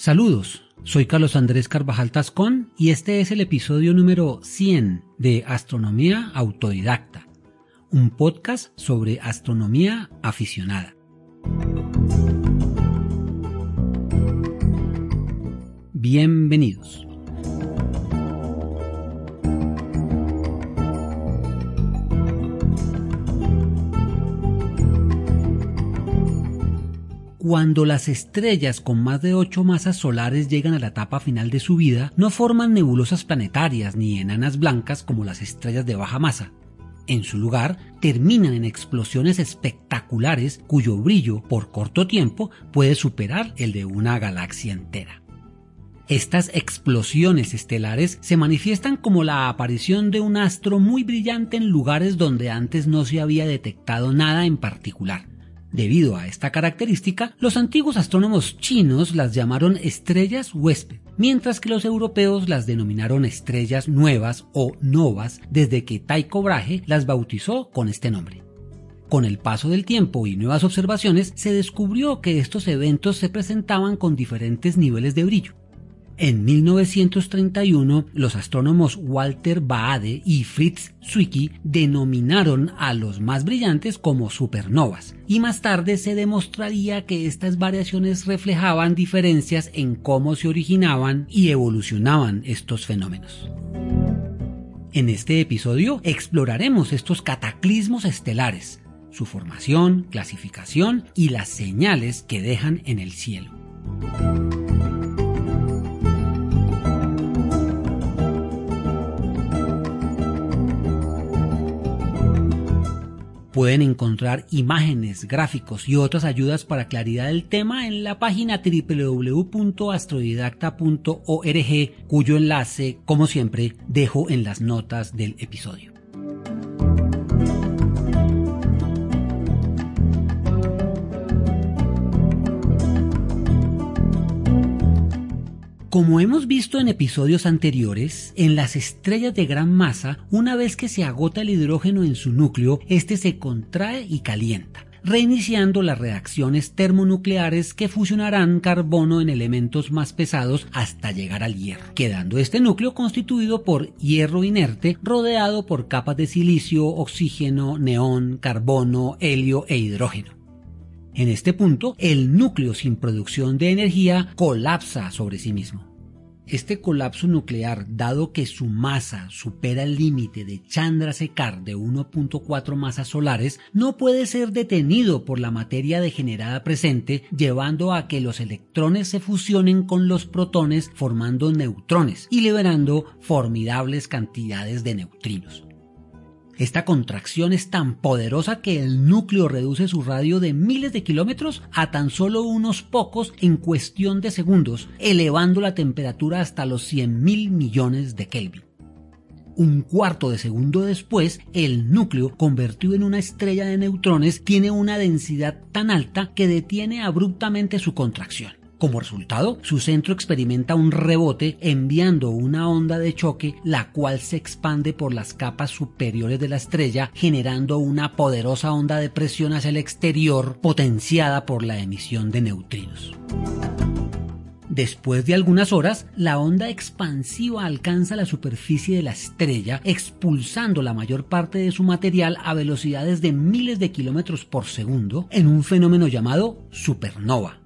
Saludos, soy Carlos Andrés Carvajal Tascón y este es el episodio número 100 de Astronomía Autodidacta, un podcast sobre astronomía aficionada. Bienvenidos. Cuando las estrellas con más de 8 masas solares llegan a la etapa final de su vida, no forman nebulosas planetarias ni enanas blancas como las estrellas de baja masa. En su lugar, terminan en explosiones espectaculares cuyo brillo, por corto tiempo, puede superar el de una galaxia entera. Estas explosiones estelares se manifiestan como la aparición de un astro muy brillante en lugares donde antes no se había detectado nada en particular. Debido a esta característica, los antiguos astrónomos chinos las llamaron estrellas huésped, mientras que los europeos las denominaron estrellas nuevas o novas desde que Tycho Brahe las bautizó con este nombre. Con el paso del tiempo y nuevas observaciones, se descubrió que estos eventos se presentaban con diferentes niveles de brillo. En 1931, los astrónomos Walter Baade y Fritz Zwicky denominaron a los más brillantes como supernovas, y más tarde se demostraría que estas variaciones reflejaban diferencias en cómo se originaban y evolucionaban estos fenómenos. En este episodio exploraremos estos cataclismos estelares, su formación, clasificación y las señales que dejan en el cielo. Pueden encontrar imágenes, gráficos y otras ayudas para claridad del tema en la página www.astrodidacta.org, cuyo enlace, como siempre, dejo en las notas del episodio. Como hemos visto en episodios anteriores, en las estrellas de gran masa, una vez que se agota el hidrógeno en su núcleo, este se contrae y calienta reiniciando las reacciones termonucleares que fusionarán carbono en elementos más pesados hasta llegar al hierro, quedando este núcleo constituido por hierro inerte rodeado por capas de silicio, oxígeno, neón, carbono, helio e hidrógeno. En este punto, el núcleo sin producción de energía colapsa sobre sí mismo. Este colapso nuclear, dado que su masa supera el límite de Chandrasekhar de 1.4 masas solares, no puede ser detenido por la materia degenerada presente, llevando a que los electrones se fusionen con los protones formando neutrones y liberando formidables cantidades de neutrinos. Esta contracción es tan poderosa que el núcleo reduce su radio de miles de kilómetros a tan solo unos pocos en cuestión de segundos, elevando la temperatura hasta los 100 mil millones de Kelvin. Un cuarto de segundo después, el núcleo, convertido en una estrella de neutrones, tiene una densidad tan alta que detiene abruptamente su contracción. Como resultado, su centro experimenta un rebote enviando una onda de choque, la cual se expande por las capas superiores de la estrella, generando una poderosa onda de presión hacia el exterior potenciada por la emisión de neutrinos. Después de algunas horas, la onda expansiva alcanza la superficie de la estrella, expulsando la mayor parte de su material a velocidades de miles de kilómetros por segundo en un fenómeno llamado supernova.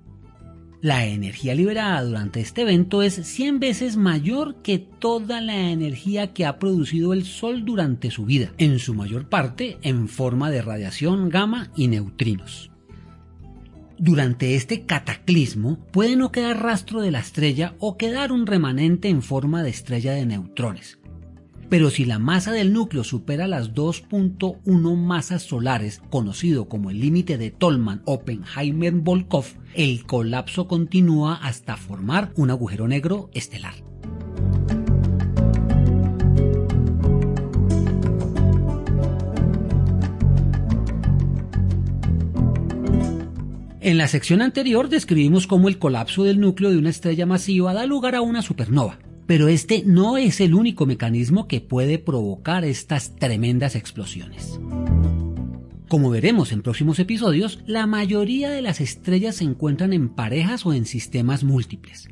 La energía liberada durante este evento es 100 veces mayor que toda la energía que ha producido el Sol durante su vida, en su mayor parte en forma de radiación gamma y neutrinos. Durante este cataclismo puede no quedar rastro de la estrella o quedar un remanente en forma de estrella de neutrones, pero si la masa del núcleo supera las 2.1 masas solares, conocido como el límite de Tolman-Oppenheimer-Volkov, el colapso continúa hasta formar un agujero negro estelar. En la sección anterior describimos cómo el colapso del núcleo de una estrella masiva da lugar a una supernova. Pero este no es el único mecanismo que puede provocar estas tremendas explosiones. Como veremos en próximos episodios, la mayoría de las estrellas se encuentran en parejas o en sistemas múltiples.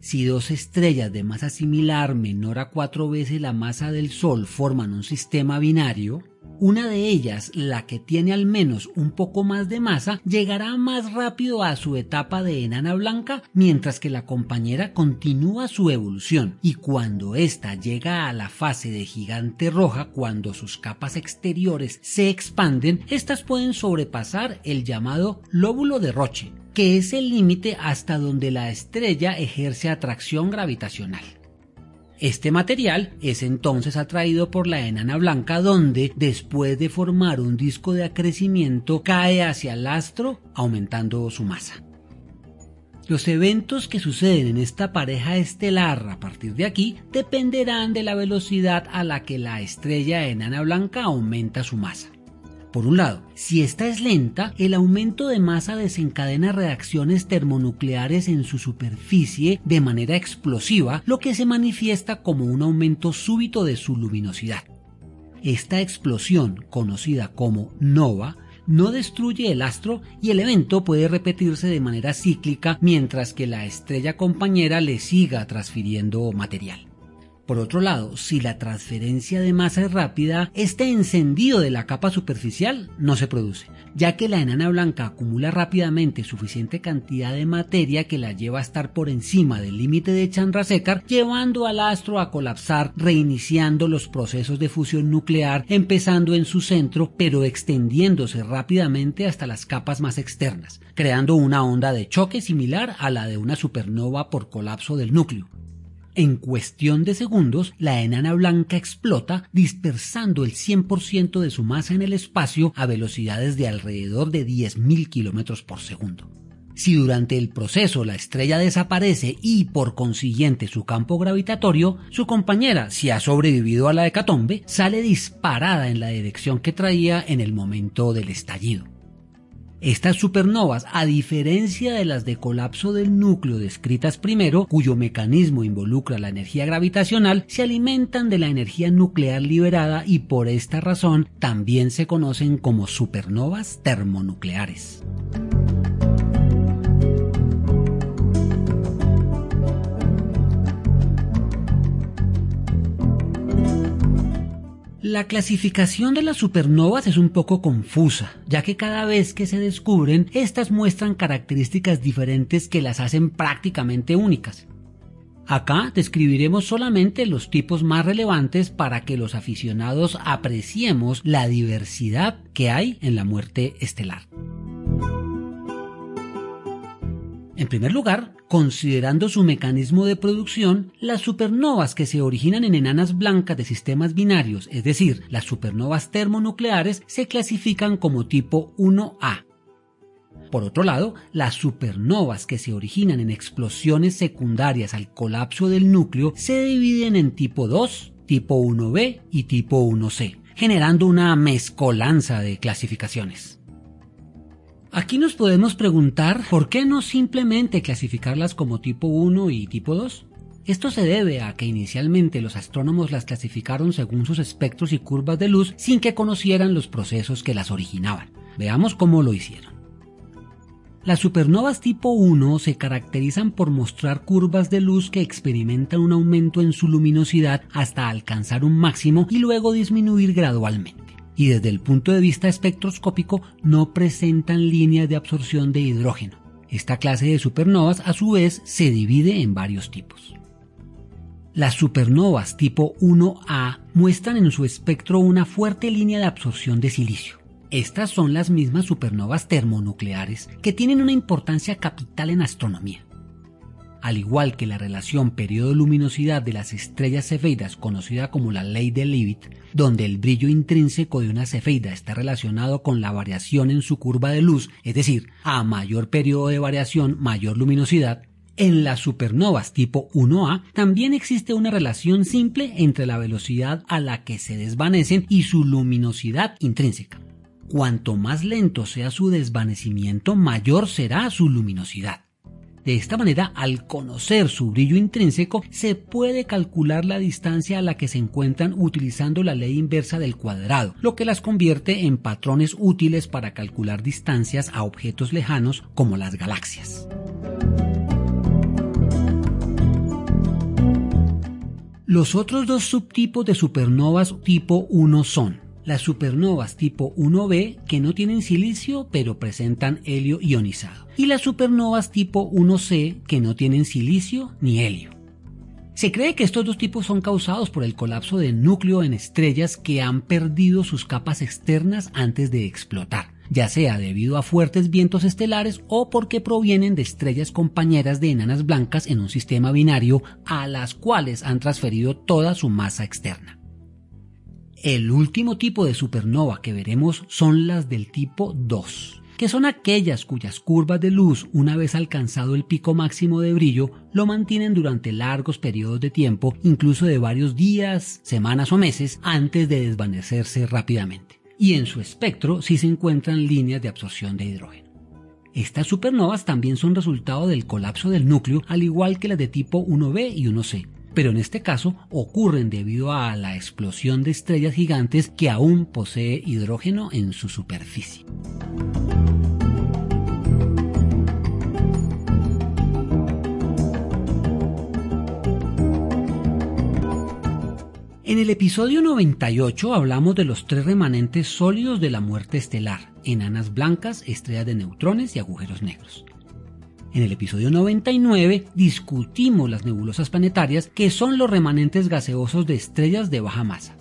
Si dos estrellas de masa similar menor a cuatro veces la masa del Sol forman un sistema binario, una de ellas, la que tiene al menos un poco más de masa, llegará más rápido a su etapa de enana blanca, mientras que la compañera continúa su evolución, y cuando ésta llega a la fase de gigante roja, cuando sus capas exteriores se expanden, éstas pueden sobrepasar el llamado lóbulo de Roche, que es el límite hasta donde la estrella ejerce atracción gravitacional. Este material es entonces atraído por la enana blanca donde, después de formar un disco de acrecimiento, cae hacia el astro aumentando su masa. Los eventos que suceden en esta pareja estelar a partir de aquí dependerán de la velocidad a la que la estrella enana blanca aumenta su masa. Por un lado, si esta es lenta, el aumento de masa desencadena reacciones termonucleares en su superficie de manera explosiva, lo que se manifiesta como un aumento súbito de su luminosidad. Esta explosión, conocida como nova, no destruye el astro y el evento puede repetirse de manera cíclica mientras que la estrella compañera le siga transfiriendo material. Por otro lado, si la transferencia de masa es rápida, este encendido de la capa superficial no se produce, ya que la enana blanca acumula rápidamente suficiente cantidad de materia que la lleva a estar por encima del límite de Chandrasekhar, llevando al astro a colapsar, reiniciando los procesos de fusión nuclear, empezando en su centro, pero extendiéndose rápidamente hasta las capas más externas, creando una onda de choque similar a la de una supernova por colapso del núcleo. En cuestión de segundos, la enana blanca explota, dispersando el 100% de su masa en el espacio a velocidades de alrededor de 10.000 km por segundo. Si durante el proceso la estrella desaparece y por consiguiente su campo gravitatorio, su compañera, si ha sobrevivido a la hecatombe, sale disparada en la dirección que traía en el momento del estallido. Estas supernovas, a diferencia de las de colapso del núcleo descritas primero, cuyo mecanismo involucra la energía gravitacional, se alimentan de la energía nuclear liberada y por esta razón también se conocen como supernovas termonucleares. La clasificación de las supernovas es un poco confusa, ya que cada vez que se descubren, estas muestran características diferentes que las hacen prácticamente únicas. Acá describiremos solamente los tipos más relevantes para que los aficionados apreciemos la diversidad que hay en la muerte estelar. En primer lugar, considerando su mecanismo de producción, las supernovas que se originan en enanas blancas de sistemas binarios, es decir, las supernovas termonucleares, se clasifican como tipo 1A. Por otro lado, las supernovas que se originan en explosiones secundarias al colapso del núcleo se dividen en tipo 2, tipo 1B y tipo 1C, generando una mezcolanza de clasificaciones. Aquí nos podemos preguntar por qué no simplemente clasificarlas como tipo 1 y tipo 2. Esto se debe a que inicialmente los astrónomos las clasificaron según sus espectros y curvas de luz sin que conocieran los procesos que las originaban. Veamos cómo lo hicieron. Las supernovas tipo 1 se caracterizan por mostrar curvas de luz que experimentan un aumento en su luminosidad hasta alcanzar un máximo y luego disminuir gradualmente y desde el punto de vista espectroscópico no presentan líneas de absorción de hidrógeno. Esta clase de supernovas a su vez se divide en varios tipos. Las supernovas tipo 1A muestran en su espectro una fuerte línea de absorción de silicio. Estas son las mismas supernovas termonucleares que tienen una importancia capital en astronomía al igual que la relación periodo-luminosidad de las estrellas cefeidas conocida como la ley de Leavitt, donde el brillo intrínseco de una cefeida está relacionado con la variación en su curva de luz, es decir, a mayor periodo de variación, mayor luminosidad, en las supernovas tipo 1A también existe una relación simple entre la velocidad a la que se desvanecen y su luminosidad intrínseca. Cuanto más lento sea su desvanecimiento, mayor será su luminosidad. De esta manera, al conocer su brillo intrínseco, se puede calcular la distancia a la que se encuentran utilizando la ley inversa del cuadrado, lo que las convierte en patrones útiles para calcular distancias a objetos lejanos como las galaxias. Los otros dos subtipos de supernovas tipo 1 son las supernovas tipo 1b que no tienen silicio pero presentan helio ionizado y las supernovas tipo 1c que no tienen silicio ni helio. Se cree que estos dos tipos son causados por el colapso de núcleo en estrellas que han perdido sus capas externas antes de explotar, ya sea debido a fuertes vientos estelares o porque provienen de estrellas compañeras de enanas blancas en un sistema binario a las cuales han transferido toda su masa externa. El último tipo de supernova que veremos son las del tipo 2 que son aquellas cuyas curvas de luz, una vez alcanzado el pico máximo de brillo, lo mantienen durante largos periodos de tiempo, incluso de varios días, semanas o meses, antes de desvanecerse rápidamente. Y en su espectro sí se encuentran líneas de absorción de hidrógeno. Estas supernovas también son resultado del colapso del núcleo, al igual que las de tipo 1b y 1c, pero en este caso ocurren debido a la explosión de estrellas gigantes que aún posee hidrógeno en su superficie. En el episodio 98 hablamos de los tres remanentes sólidos de la muerte estelar, enanas blancas, estrellas de neutrones y agujeros negros. En el episodio 99 discutimos las nebulosas planetarias que son los remanentes gaseosos de estrellas de baja masa.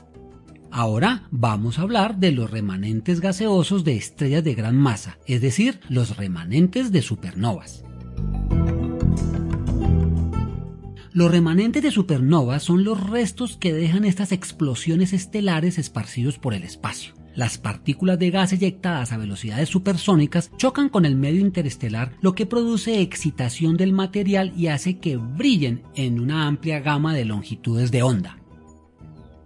Ahora vamos a hablar de los remanentes gaseosos de estrellas de gran masa, es decir, los remanentes de supernovas. Los remanentes de supernovas son los restos que dejan estas explosiones estelares esparcidos por el espacio. Las partículas de gas eyectadas a velocidades supersónicas chocan con el medio interestelar, lo que produce excitación del material y hace que brillen en una amplia gama de longitudes de onda.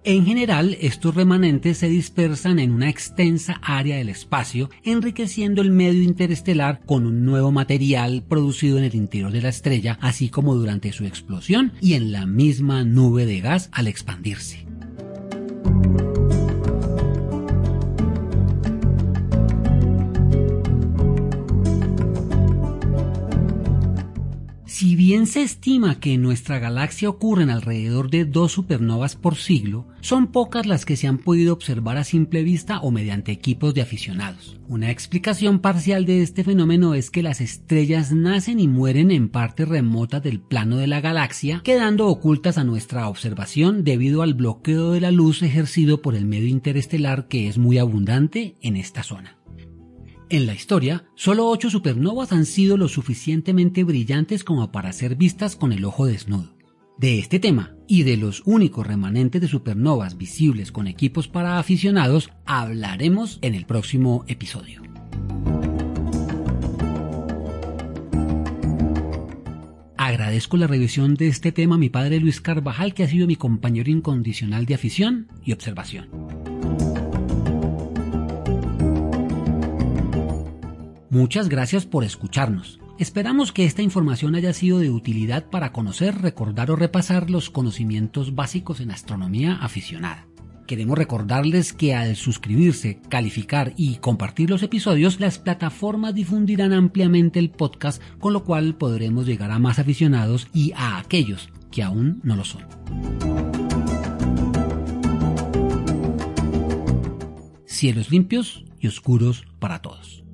En general, estos remanentes se dispersan en una extensa área del espacio, enriqueciendo el medio interestelar con un nuevo material producido en el interior de la estrella, así como durante su explosión y en la misma nube de gas al expandirse. Bien se estima que en nuestra galaxia ocurren alrededor de dos supernovas por siglo, son pocas las que se han podido observar a simple vista o mediante equipos de aficionados. Una explicación parcial de este fenómeno es que las estrellas nacen y mueren en partes remotas del plano de la galaxia, quedando ocultas a nuestra observación debido al bloqueo de la luz ejercido por el medio interestelar que es muy abundante en esta zona. En la historia, solo ocho supernovas han sido lo suficientemente brillantes como para ser vistas con el ojo desnudo. De este tema y de los únicos remanentes de supernovas visibles con equipos para aficionados hablaremos en el próximo episodio. Agradezco la revisión de este tema a mi padre Luis Carvajal, que ha sido mi compañero incondicional de afición y observación. Muchas gracias por escucharnos. Esperamos que esta información haya sido de utilidad para conocer, recordar o repasar los conocimientos básicos en astronomía aficionada. Queremos recordarles que al suscribirse, calificar y compartir los episodios, las plataformas difundirán ampliamente el podcast, con lo cual podremos llegar a más aficionados y a aquellos que aún no lo son. Cielos limpios y oscuros para todos.